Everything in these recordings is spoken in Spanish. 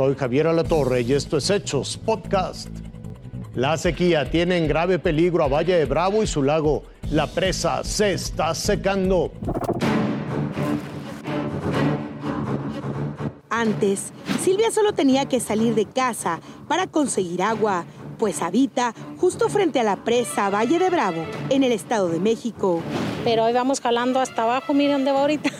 Soy Javier Alatorre y esto es Hechos Podcast. La sequía tiene en grave peligro a Valle de Bravo y su lago. La presa se está secando. Antes, Silvia solo tenía que salir de casa para conseguir agua, pues habita justo frente a la presa Valle de Bravo, en el Estado de México. Pero hoy vamos jalando hasta abajo, miren dónde va ahorita.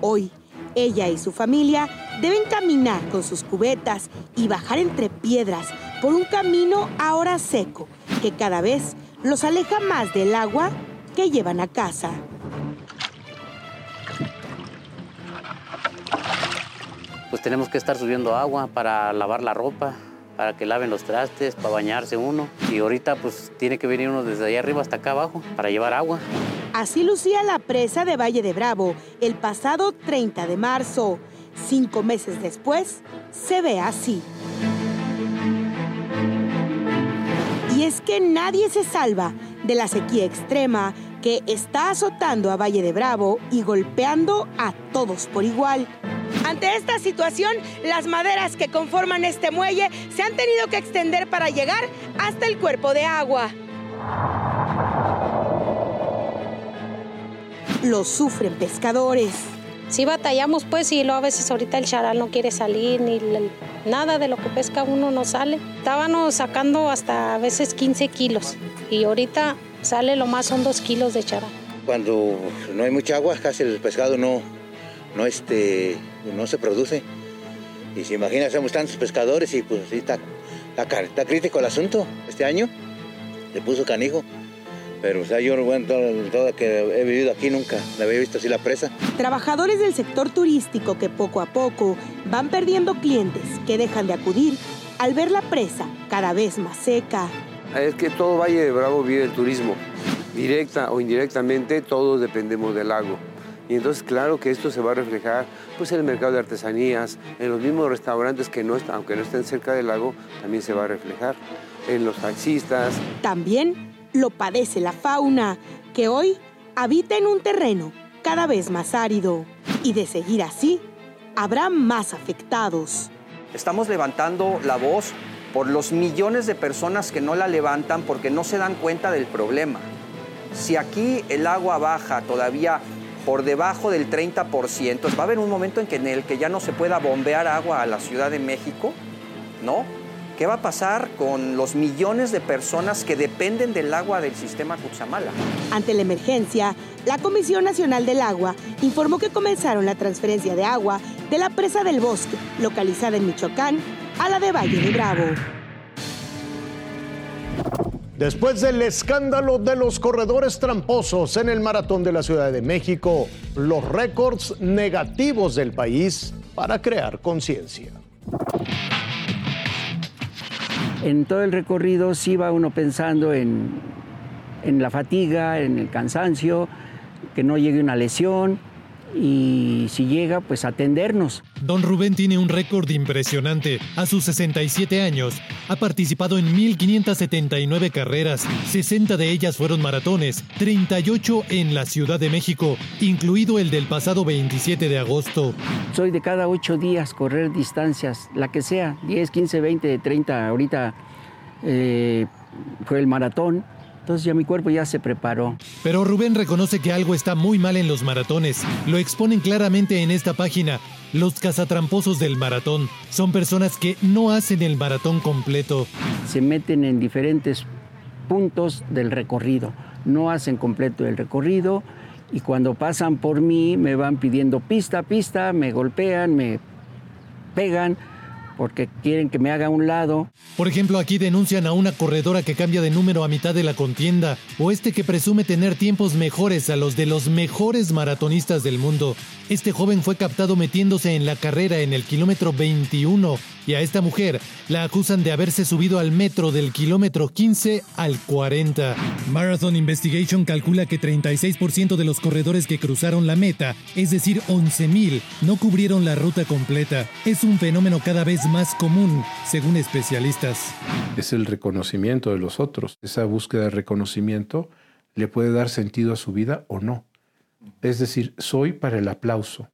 Hoy, ella y su familia deben caminar con sus cubetas y bajar entre piedras por un camino ahora seco, que cada vez los aleja más del agua que llevan a casa. Pues tenemos que estar subiendo agua para lavar la ropa, para que laven los trastes, para bañarse uno. Y ahorita pues tiene que venir uno desde allá arriba hasta acá abajo para llevar agua. Así lucía la presa de Valle de Bravo el pasado 30 de marzo. Cinco meses después, se ve así. Y es que nadie se salva de la sequía extrema que está azotando a Valle de Bravo y golpeando a todos por igual. Ante esta situación, las maderas que conforman este muelle se han tenido que extender para llegar hasta el cuerpo de agua. Lo sufren pescadores. Sí batallamos pues y luego a veces ahorita el charal no quiere salir ni el- nada de lo que pesca uno no sale. Estábamos sacando hasta a veces 15 kilos y ahorita sale lo más son 2 kilos de charal. Cuando no hay mucha agua, casi el pescado no, no, este, no se produce. Y se imagina, somos tantos pescadores y pues sí está, está, está crítico el asunto este año. Le puso canijo. Pero o sea, yo bueno, todo, todo que he vivido aquí nunca la había visto así la presa. Trabajadores del sector turístico que poco a poco van perdiendo clientes que dejan de acudir al ver la presa cada vez más seca. Es que todo Valle de Bravo vive el turismo. Directa o indirectamente, todos dependemos del lago. Y entonces, claro que esto se va a reflejar pues, en el mercado de artesanías, en los mismos restaurantes que no están, aunque no estén cerca del lago, también se va a reflejar. En los taxistas, También lo padece la fauna, que hoy habita en un terreno cada vez más árido. Y de seguir así, habrá más afectados. Estamos levantando la voz por los millones de personas que no la levantan porque no se dan cuenta del problema. Si aquí el agua baja todavía por debajo del 30%, va a haber un momento en, que, en el que ya no se pueda bombear agua a la Ciudad de México, ¿no? ¿Qué va a pasar con los millones de personas que dependen del agua del sistema Cutzamala? Ante la emergencia, la Comisión Nacional del Agua informó que comenzaron la transferencia de agua de la presa del bosque, localizada en Michoacán, a la de Valle de Bravo. Después del escándalo de los corredores tramposos en el maratón de la Ciudad de México, los récords negativos del país para crear conciencia. En todo el recorrido sí va uno pensando en, en la fatiga, en el cansancio, que no llegue una lesión y si llega, pues atendernos. Don Rubén tiene un récord impresionante. A sus 67 años, ha participado en 1.579 carreras, 60 de ellas fueron maratones, 38 en la Ciudad de México, incluido el del pasado 27 de agosto. Soy de cada ocho días correr distancias, la que sea, 10, 15, 20, 30. Ahorita eh, fue el maratón, entonces ya mi cuerpo ya se preparó. Pero Rubén reconoce que algo está muy mal en los maratones. Lo exponen claramente en esta página. Los cazatramposos del maratón son personas que no hacen el maratón completo. Se meten en diferentes puntos del recorrido, no hacen completo el recorrido y cuando pasan por mí me van pidiendo pista, pista, me golpean, me pegan porque quieren que me haga un lado. Por ejemplo, aquí denuncian a una corredora que cambia de número a mitad de la contienda, o este que presume tener tiempos mejores a los de los mejores maratonistas del mundo. Este joven fue captado metiéndose en la carrera en el kilómetro 21 y a esta mujer la acusan de haberse subido al metro del kilómetro 15 al 40. Marathon Investigation calcula que 36% de los corredores que cruzaron la meta, es decir, 11.000, no cubrieron la ruta completa. Es un fenómeno cada vez más común, según especialistas. Es el reconocimiento de los otros. Esa búsqueda de reconocimiento le puede dar sentido a su vida o no. Es decir, soy para el aplauso.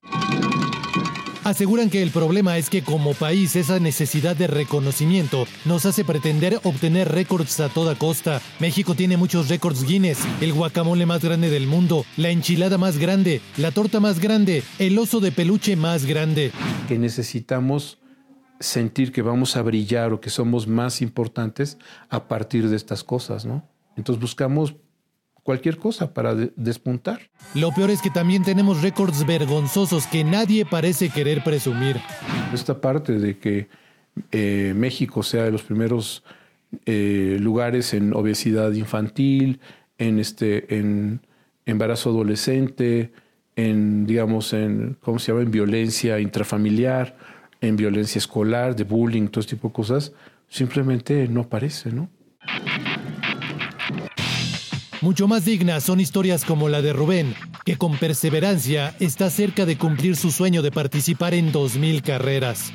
Aseguran que el problema es que como país esa necesidad de reconocimiento nos hace pretender obtener récords a toda costa. México tiene muchos récords Guinness, el guacamole más grande del mundo, la enchilada más grande, la torta más grande, el oso de peluche más grande. Que necesitamos sentir que vamos a brillar o que somos más importantes a partir de estas cosas, ¿no? Entonces buscamos cualquier cosa para despuntar. Lo peor es que también tenemos récords vergonzosos que nadie parece querer presumir. Esta parte de que eh, México sea de los primeros eh, lugares en obesidad infantil, en, este, en embarazo adolescente, en, digamos, en, ¿cómo se llama?, en violencia intrafamiliar, en violencia escolar, de bullying, todo este tipo de cosas, simplemente no parece, ¿no? Mucho más dignas son historias como la de Rubén, que con perseverancia está cerca de cumplir su sueño de participar en 2.000 carreras.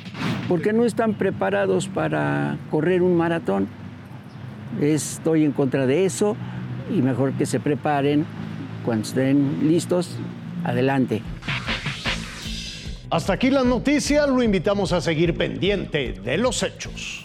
Porque no están preparados para correr un maratón. Estoy en contra de eso y mejor que se preparen cuando estén listos. Adelante. Hasta aquí la noticia, lo invitamos a seguir pendiente de los hechos.